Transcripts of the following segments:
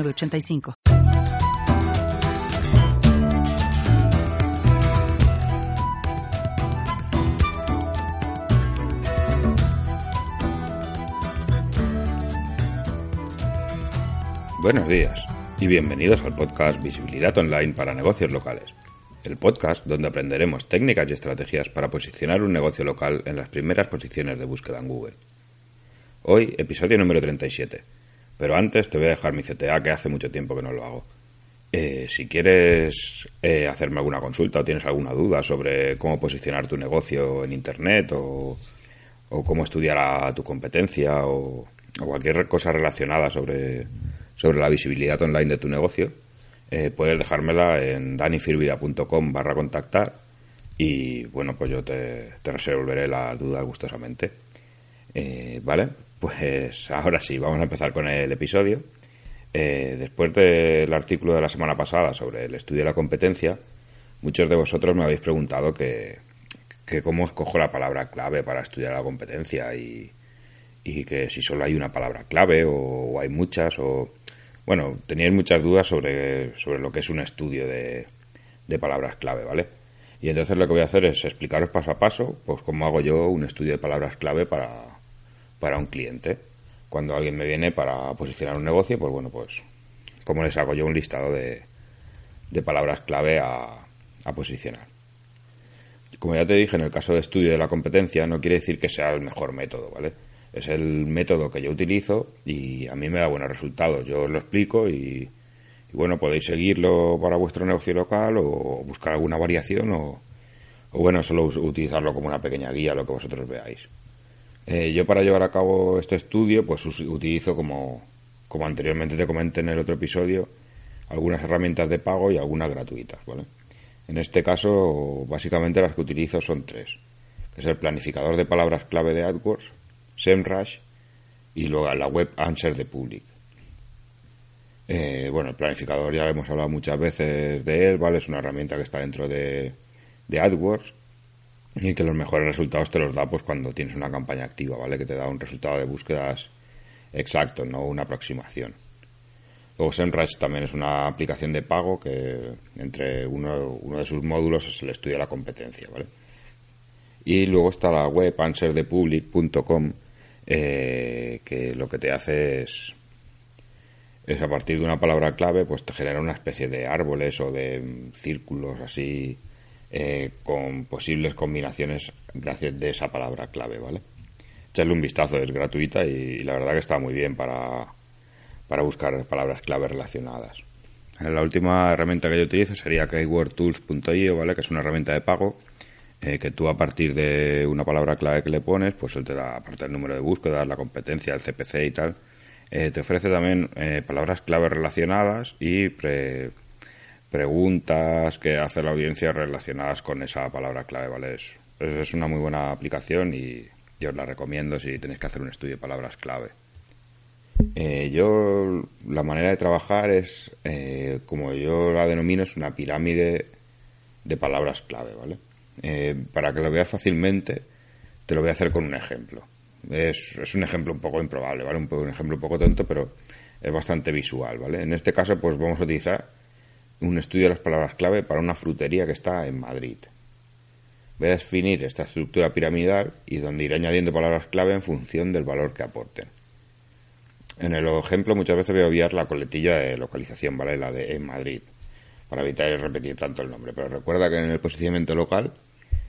85 Buenos días y bienvenidos al podcast Visibilidad Online para Negocios Locales, el podcast donde aprenderemos técnicas y estrategias para posicionar un negocio local en las primeras posiciones de búsqueda en Google. Hoy, episodio número 37 pero antes te voy a dejar mi CTA, que hace mucho tiempo que no lo hago. Eh, si quieres eh, hacerme alguna consulta o tienes alguna duda sobre cómo posicionar tu negocio en Internet o, cómo estudiar a tu competencia o, cualquier cosa relacionada sobre, sobre la visibilidad online de tu negocio, eh, puedes dejármela en danifirvida.com barra contactar y bueno, pues yo te, te resolveré las dudas gustosamente. ¿Vale? Pues ahora sí, vamos a empezar con el episodio. Eh, después del artículo de la semana pasada sobre el estudio de la competencia, muchos de vosotros me habéis preguntado que, cómo escojo la palabra clave para estudiar la competencia y, que si solo hay una palabra clave o, hay muchas o bueno teníais muchas dudas sobre, sobre lo que es un estudio de, de palabras clave, ¿vale? Y entonces lo que voy a hacer es explicaros paso a paso pues cómo hago yo un estudio de palabras clave para, para un cliente. Cuando alguien me viene para posicionar un negocio, pues bueno, pues cómo les hago yo un listado de, de palabras clave a, a posicionar. Como ya te dije, en el caso de estudio de la competencia no quiere decir que sea el mejor método, ¿vale? Es el método que yo utilizo y a mí me da buenos resultados. Yo os lo explico y, bueno, podéis seguirlo para vuestro negocio local o buscar alguna variación o bueno, solo utilizarlo como una pequeña guía, lo que vosotros veáis. Eh, yo para llevar a cabo este estudio, pues utilizo como, como anteriormente te comenté en el otro episodio, algunas herramientas de pago y algunas gratuitas, ¿vale? En este caso, básicamente las que utilizo son tres, que es el planificador de palabras clave de AdWords, SEMrush y luego la web Answer de Public. Eh, bueno, el planificador ya hemos hablado muchas veces de él, ¿vale? Es una herramienta que está dentro de, de AdWords y que los mejores resultados te los da pues cuando tienes una campaña activa, ¿vale? Que te da un resultado de búsquedas exacto, no una aproximación. Luego SEMrush también es una aplicación de pago que entre uno, uno de sus módulos es el estudio de la competencia, ¿vale? Y luego está la web answerdepublic.com eh, que lo que te hace es es a partir de una palabra clave pues te genera una especie de árboles o de círculos así eh, con posibles combinaciones gracias de esa palabra clave, ¿vale? Echarle un vistazo, es gratuita y, la verdad que está muy bien para, para buscar palabras clave relacionadas. La última herramienta que yo utilizo sería keywordtools.io, ¿vale? Que es una herramienta de pago eh, que tú a partir de una palabra clave que le pones, pues él te da, aparte del número de búsqueda, la competencia, el CPC y tal, eh, te ofrece también palabras clave relacionadas y pre, preguntas que hace la audiencia relacionadas con esa palabra clave, ¿vale? Es, es una muy buena aplicación y yo os la recomiendo si tenéis que hacer un estudio de palabras clave. Eh, yo, la manera de trabajar es, eh, como yo la denomino, es una pirámide de palabras clave, ¿vale? Eh, para que lo veas fácilmente, te lo voy a hacer con un ejemplo. Es, un ejemplo un poco improbable, ¿vale? Un, un ejemplo un poco tonto, pero es bastante visual, ¿vale? En este caso, pues vamos a utilizar un estudio de las palabras clave para una frutería que está en Madrid. Voy a definir esta estructura piramidal y donde iré añadiendo palabras clave en función del valor que aporten. En el ejemplo muchas veces voy a obviar la coletilla de localización, ¿vale? La de en Madrid, para evitar repetir tanto el nombre. Pero recuerda que en el posicionamiento local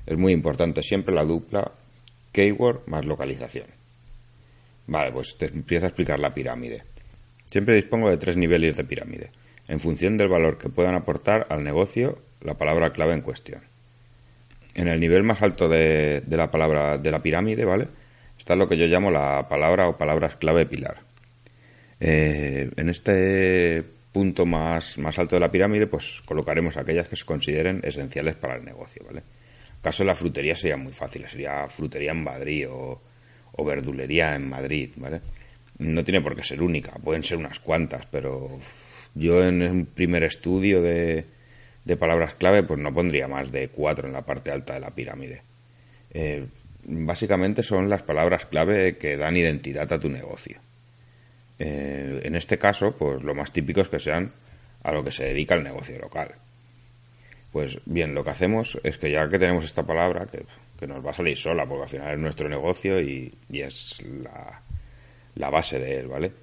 es muy importante siempre la dupla keyword más localización. Vale, pues te empiezo a explicar la pirámide. Siempre dispongo de tres niveles de pirámide en función del valor que puedan aportar al negocio la palabra clave en cuestión. En el nivel más alto de, la palabra de la pirámide, ¿vale? Está lo que yo llamo la palabra o palabras clave pilar. Eh, en este punto más, más alto de la pirámide, pues colocaremos aquellas que se consideren esenciales para el negocio, ¿vale? En caso de la frutería sería muy fácil, sería frutería en Madrid o verdulería en Madrid, ¿vale? No tiene por qué ser única, pueden ser unas cuantas, pero yo en un primer estudio de, de palabras clave, pues no pondría más de cuatro en la parte alta de la pirámide. Eh, básicamente son las palabras clave que dan identidad a tu negocio. Eh, en este caso, pues lo más típico es que sean a lo que se dedica el negocio local. Pues bien, lo que hacemos es que ya que tenemos esta palabra, que, nos va a salir sola, porque al final es nuestro negocio y, es la, base de él, ¿vale?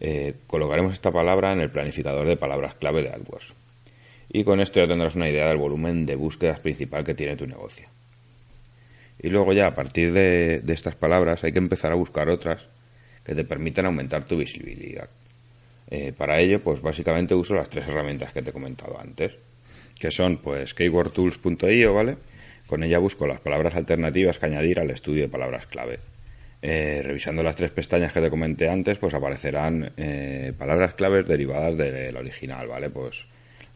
Eh, colocaremos esta palabra en el planificador de palabras clave de AdWords. Y con esto ya tendrás una idea del volumen de búsquedas principal que tiene tu negocio. Y luego ya a partir de, estas palabras hay que empezar a buscar otras que te permitan aumentar tu visibilidad. Eh, para ello, pues básicamente uso las tres herramientas que te he comentado antes, que son pues keywordtools.io, ¿vale? Con ella busco las palabras alternativas que añadir al estudio de palabras clave. Eh, revisando las tres pestañas que te comenté antes, pues aparecerán eh, palabras claves derivadas del original, ¿vale? Pues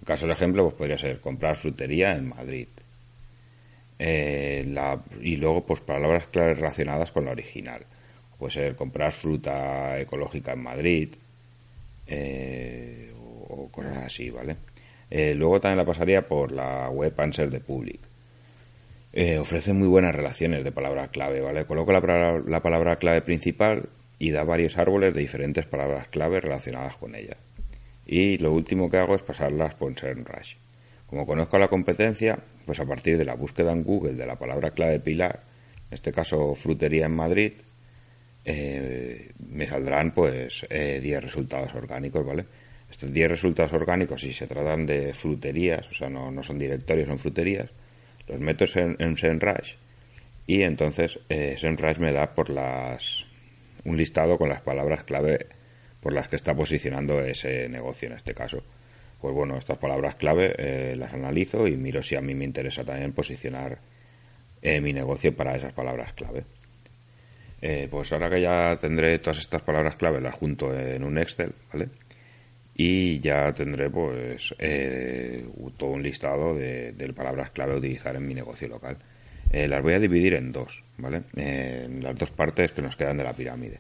en caso de ejemplo, pues podría ser comprar frutería en Madrid. Eh, y luego, pues palabras claves relacionadas con la original. Puede ser comprar fruta ecológica en Madrid eh, o, cosas así, ¿vale? Luego también la pasaría por la web Answer de Public. Ofrece muy buenas relaciones de palabra clave, ¿vale? Coloco la, la palabra clave principal y da varios árboles de diferentes palabras clave relacionadas con ella. Y lo último que hago es pasarlas por SEMrush. Como conozco la competencia, pues a partir de la búsqueda en Google de la palabra clave pilar, en este caso frutería en Madrid, eh, me saldrán pues 10 eh, resultados orgánicos, ¿vale? Estos 10 resultados orgánicos, si se tratan de fruterías, o sea, no, son directorios, son fruterías, los meto en, en SEMrush y entonces eh, me da por las un listado con las palabras clave por las que está posicionando ese negocio en este caso. Pues bueno, estas palabras clave eh, las analizo y miro si a mí me interesa también posicionar eh, mi negocio para esas palabras clave. Eh, pues ahora que ya tendré todas estas palabras clave, las junto en un Excel, ¿vale? Y ya tendré pues todo un listado de, palabras clave a utilizar en mi negocio local. las voy a dividir en dos, ¿vale? en las dos partes que nos quedan de la pirámide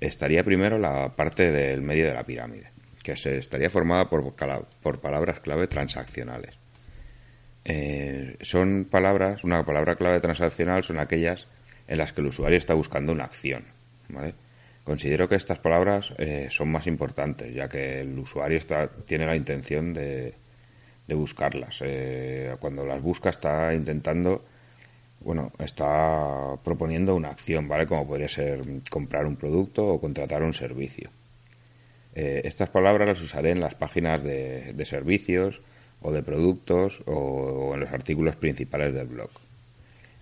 estaría primero la parte del medio de la pirámide, que se estaría formada por, por palabras clave transaccionales. Eh, son palabras, una palabra clave transaccional son aquellas en las que el usuario está buscando una acción. Considero que estas palabras eh, son más importantes, ya que el usuario está, tiene la intención de, de buscarlas. Eh, cuando las busca está intentando bueno, está proponiendo una acción, ¿vale? Como podría ser comprar un producto o contratar un servicio. Eh, estas palabras las usaré en las páginas de, servicios o de productos o, en los artículos principales del blog.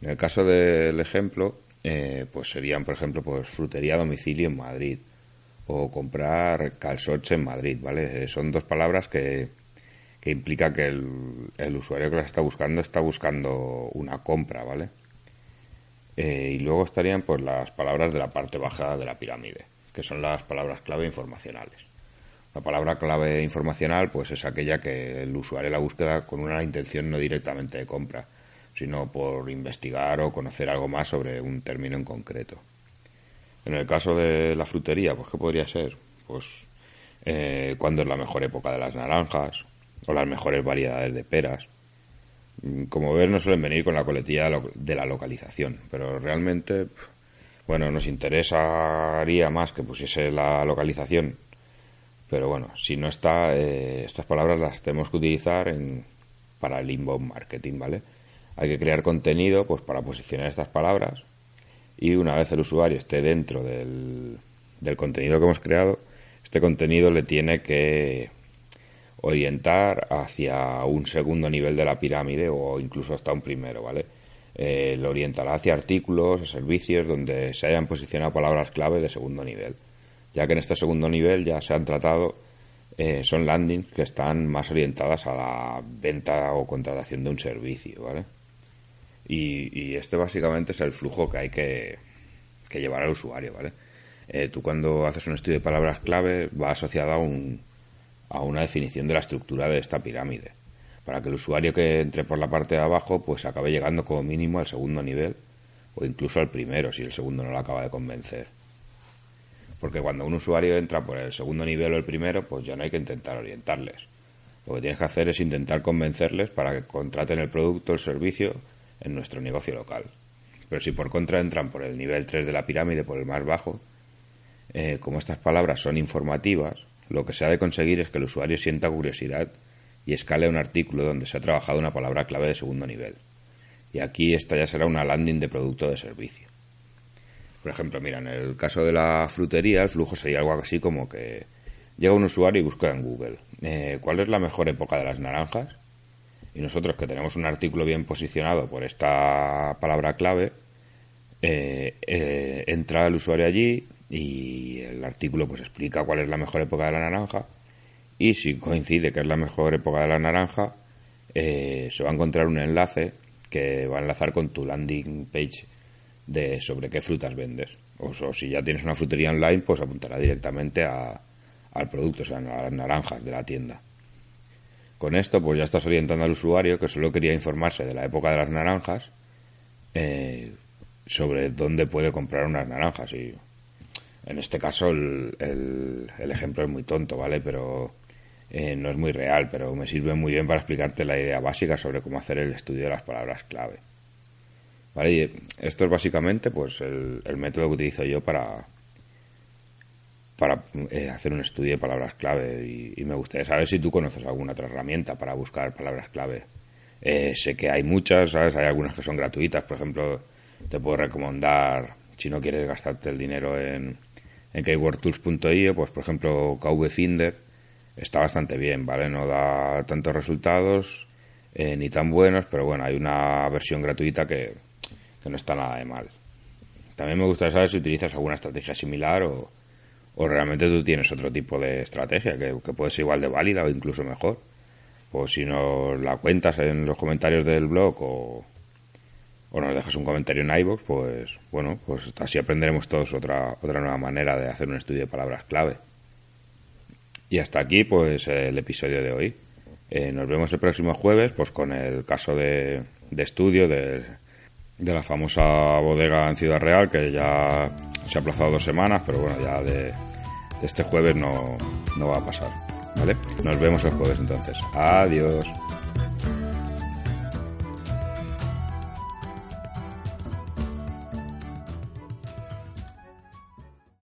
En el caso del ejemplo, eh, pues serían, por ejemplo, pues frutería a domicilio en Madrid o comprar calzots en Madrid, ¿vale? Eh, son dos palabras que, que implica que el, usuario que las está buscando está buscando una compra, ¿vale? Eh, y luego estarían pues las palabras de la parte baja de la pirámide, que son las palabras clave informacionales. La palabra clave informacional pues es aquella que el usuario la búsqueda con una intención no directamente de compra, sino por investigar o conocer algo más sobre un término en concreto. En el caso de la frutería, pues ¿qué podría ser? Pues eh, cuándo es la mejor época de las naranjas, o las mejores variedades de peras. Mm, como ver, no suelen venir con la coletilla de la localización, pero realmente, bueno, nos interesaría más que pusiese la localización. Pero bueno, si no está, eh, estas palabras las tenemos que utilizar en, para el inbound marketing, ¿vale? Hay que crear contenido pues para posicionar estas palabras y una vez el usuario esté dentro del, del contenido que hemos creado, este contenido le tiene que orientar hacia un segundo nivel de la pirámide o incluso hasta un primero, ¿vale? Eh, lo orientará hacia artículos o servicios donde se hayan posicionado palabras clave de segundo nivel, ya que en este segundo nivel ya se han tratado, eh, son landings que están más orientadas a la venta o contratación de un servicio, ¿vale? Y, este básicamente es el flujo que hay que, llevar al usuario, ¿vale? eh, tú cuando haces un estudio de palabras clave va asociado a, un, a una definición de la estructura de esta pirámide, para que el usuario que entre por la parte de abajo pues acabe llegando como mínimo al segundo nivel o incluso al primero si el segundo no lo acaba de convencer. Porque cuando un usuario entra por el segundo nivel o el primero, pues ya no hay que intentar orientarles. Lo que tienes que hacer es intentar convencerles para que contraten el producto o el servicio en nuestro negocio local. Pero si por contra entran por el nivel 3 de la pirámide, por el más bajo, eh, como estas palabras son informativas, lo que se ha de conseguir es que el usuario sienta curiosidad y escale un artículo donde se ha trabajado una palabra clave de segundo nivel. Y aquí esta ya será una landing de producto o de servicio. Por ejemplo, mira, en el caso de la frutería, el flujo sería algo así como que llega un usuario y busca en Google eh, cuál es la mejor época de las naranjas. Y nosotros que tenemos un artículo bien posicionado por esta palabra clave, eh, eh, entra el usuario allí y el artículo pues explica cuál es la mejor época de la naranja y si coincide que es la mejor época de la naranja, se va a encontrar un enlace que va a enlazar con tu landing page de sobre qué frutas vendes. O, si ya tienes una frutería online, pues apuntará directamente a, al producto, o sea, a las naranjas de la tienda. Con esto, pues ya estás orientando al usuario que solo quería informarse de la época de las naranjas eh, sobre dónde puede comprar unas naranjas. Y en este caso el, el, ejemplo es muy tonto, ¿vale? Pero eh, no es muy real, pero me sirve muy bien para explicarte la idea básica sobre cómo hacer el estudio de las palabras clave. ¿Vale? Y esto es básicamente pues el, método que utilizo yo para, para eh, hacer un estudio de palabras clave y, me gustaría saber si tú conoces alguna otra herramienta para buscar palabras clave. Eh, sé que hay muchas, ¿sabes? Hay algunas que son gratuitas, por ejemplo, te puedo recomendar, si no quieres gastarte el dinero en, en keywordtools.io, pues por ejemplo KV Finder está bastante bien, ¿vale? No da tantos resultados eh, ni tan buenos, pero bueno, hay una versión gratuita que, que no está nada de mal. También me gustaría saber si utilizas alguna estrategia similar o, o realmente tú tienes otro tipo de estrategia que, puede ser igual de válida o incluso mejor. O si nos la cuentas en los comentarios del blog o, o nos dejas un comentario en iVoox, pues bueno, pues así aprenderemos todos otra, otra nueva manera de hacer un estudio de palabras clave. Y hasta aquí, pues el episodio de hoy. Eh, nos vemos el próximo jueves, pues con el caso de, de estudio de de la famosa bodega en Ciudad Real, que ya se ha aplazado dos semanas, pero bueno, ya de, este jueves no, no va a pasar. ¿Vale? Nos vemos el jueves entonces. Adiós.